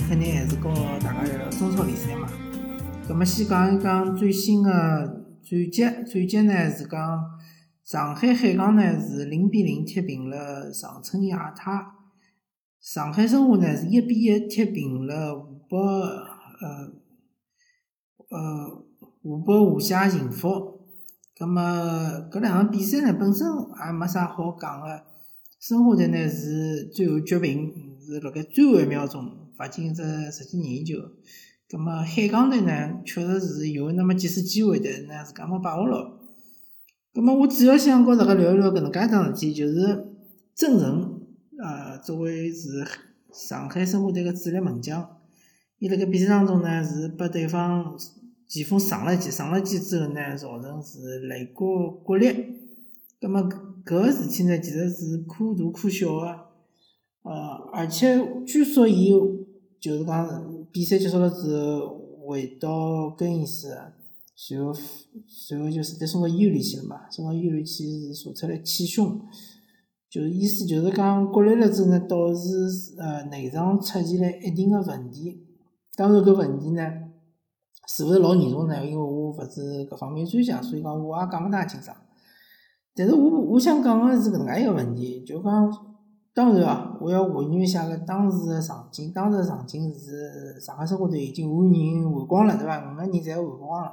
肯定还是和大家聊聊中超联赛嘛。葛末先讲一讲最新个战绩，战绩呢是讲上海海港呢是零比零踢平了长春亚泰，上海申花呢是一比一踢平了湖北呃呃湖北华夏幸福。葛末搿两场比赛呢本身也没啥好讲个，申花队呢是最后绝平。是辣盖最后一秒钟发进一只十几任意球，葛末海港队呢，确实是有那么几次机会，但是呢，自家没把握牢。葛末我主要想和大家聊一聊搿能介一桩事体，就是郑仁，呃，作为是上海申花队个主力门将，伊辣盖比赛当中呢，是拨对方前锋上了一记，上了一记之后呢，造成是肋骨骨裂。葛末搿个事体呢，其实是可大可小个。呃，而且据说伊就是讲比赛结束了之后回到更衣室，随后随后就是得送到医院里去了嘛，送到医院里去是查出来气胸，就是意思就是讲割裂了之后呢，导致呃内脏出现了一定的问题。当然搿问题呢，是勿是老严重呢？因为我勿是搿方面专家，所以讲我也讲勿大清爽。但是我我想讲个是搿能介一个问题，就讲。当然啊，我要还原一下个当时个场景。当时个场景是上海申花队已经五人换光了，对伐？五个人侪换光了。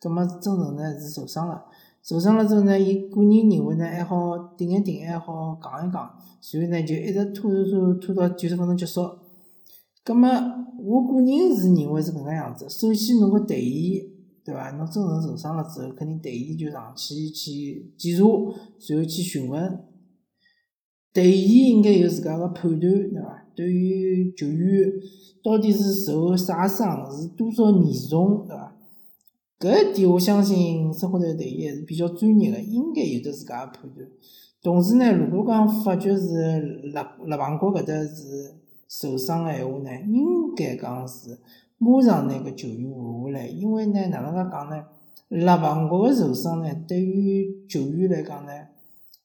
葛末曾诚呢是受伤了，受伤了之后呢，伊个人认为呢还好顶一顶，还好讲一讲，所以呢就一直拖拖拖拖到九十分钟结束。葛末我个人是认为是搿能介样子。首先侬个队医，对伐？侬曾诚受伤了之后，肯定队医就上去去检查，随后去询问。队员应该有自家个判断，对伐？对于球员到底是受啥伤，是多少严重，对伐？搿一点我相信申花队队员还是比较专业个，应该有得自家个判断。同时呢，如果讲发觉是肋肋旁骨搿搭是受伤个闲话呢，应该讲是马上拿个球员换下来，因为呢，哪能介讲呢？肋旁骨个受伤呢，对于球员来讲呢？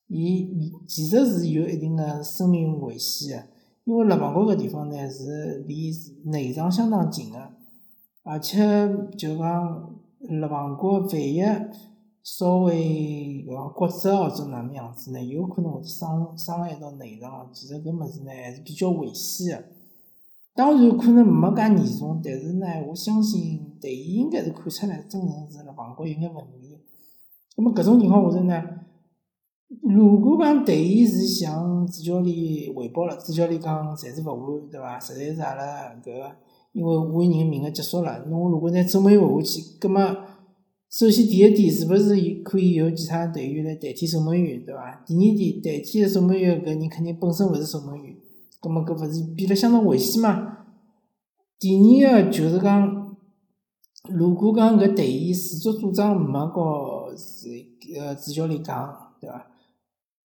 伊伊其实是有一定的生命危险的，因为肋旁骨搿地方呢是离内脏相当近的，而且就讲肋旁骨万一稍微搿个骨折或者哪能样子呢，有可能会伤伤害到内脏，其实搿物事呢还是比较危险的。当然可能没介严重，但是呢，我相信队医应该是看出来真正是肋旁骨有眼问题。那么搿种情况下头呢？如果讲队员是向主教练汇报了，主教练讲暂时勿换，对伐？实在是阿拉搿个，因为换人名额结束了，侬如果拿周末换下去，葛末首先第一点是勿是可以由其他队员来代替守门员，对伐？第二点，代替守门员搿人肯定本身勿是守门员，葛末搿勿是变得相当危险嘛？第二个就是讲，如果讲搿队员自作主张没告是呃主教练讲，对伐？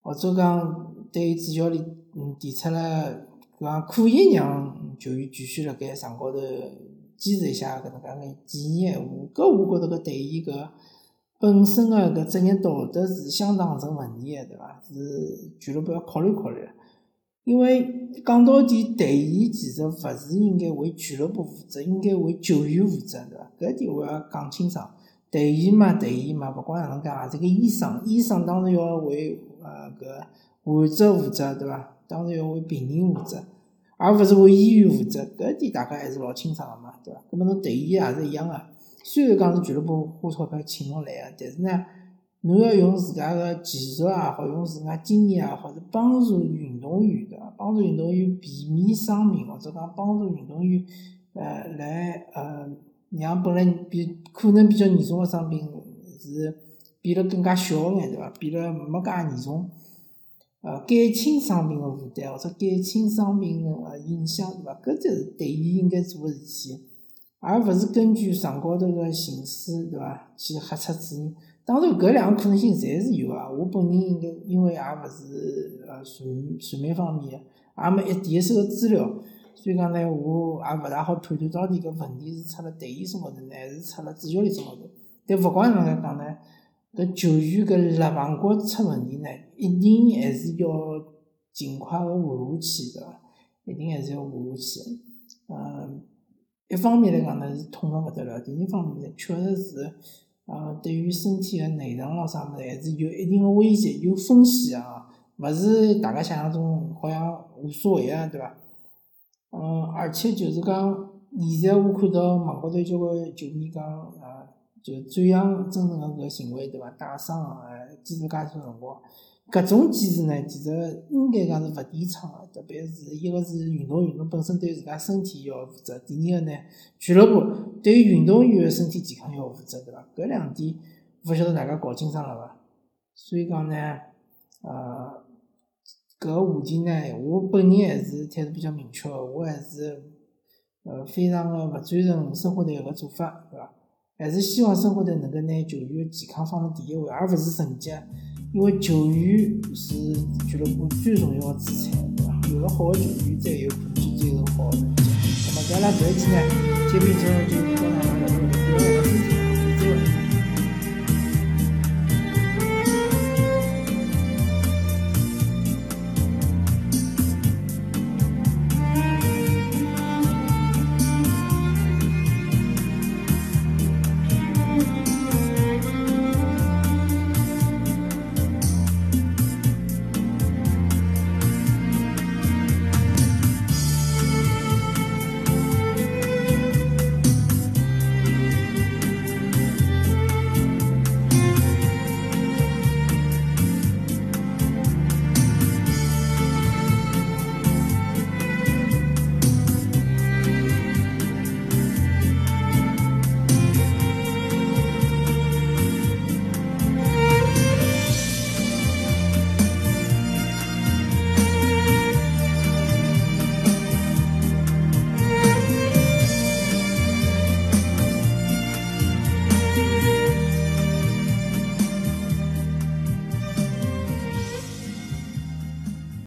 或者讲对主教练嗯提出了讲可以让球员继续辣盖场高头坚持一下搿能介个建议闲话，搿我觉着搿对伊搿本身个搿职业道德是相当成问题个，对伐？是俱乐部要考虑考虑。因为讲到底，队员其实勿是应该为俱乐部负责，应该为球员负责，对伐？搿点我要讲清爽。队医嘛，队医嘛，勿管哪能介，也是个医生，医生当然要为。呃，搿患者负责对伐？当然要为病人负责，而勿是为医院负责。搿点大家还是老清爽个嘛，对伐？搿么侬队医也是一样个。虽然讲是俱乐部花钞票请侬来个，但是呢，侬要用自家个技术也好，用自家经验也好，是帮助运动员对伐？帮助运动员避免伤病，或者讲帮助运动员呃来呃让本来比可能比较严重个伤病是。变得更加小眼，对伐？变得没介严重，呃，减轻伤病个负担，或者减轻伤病个影响，对伐？搿才是队员应该做个事体，而勿是根据场高头个形势，对伐？去瞎出主意。当然，搿两个可能性侪是有啊。我本人应该因为也勿是呃传传媒方面个，也没一第一手资料，所以讲呢，我也勿大好判断到底搿问题是出了队医身高头呢，还是出了主教练身高头。但勿管哪能介讲呢？搿球员搿肋旁骨出问题呢，一定还是要尽快个换下去，对伐？一定还是要换下去。嗯，一方面来讲呢是痛了勿得了，第二方面呢确实是，呃，对于身体个内脏咯啥物事还是有一定个威胁，有风险啊，勿是大家想象中好像无所谓啊，对伐？嗯，而且就是讲，现在我看到网高头交关球迷讲，啊，就赞扬真诚的搿行为，对伐？带伤哎，坚持介长辰光。搿种坚持呢，其实应该讲是勿提倡个，特别是一个是运动员，侬本身对自家身体要负责；第二个呢，俱乐部对于运动员个身体健康要负责，对伐？搿两点，勿晓得大家搞清爽了伐？所以讲呢，呃，搿个话题呢，我本人还是态度比较明确的，我还是呃非常的勿赞成申花队搿个做法，对伐？还是希望申花队能够拿球员健康放辣第一位，而勿是成绩。因为球员是俱乐部最重要的资产，对伐？有了好的球员，才有可能去追求好的成绩。那么，搿拉搿一期呢，节目就就到这。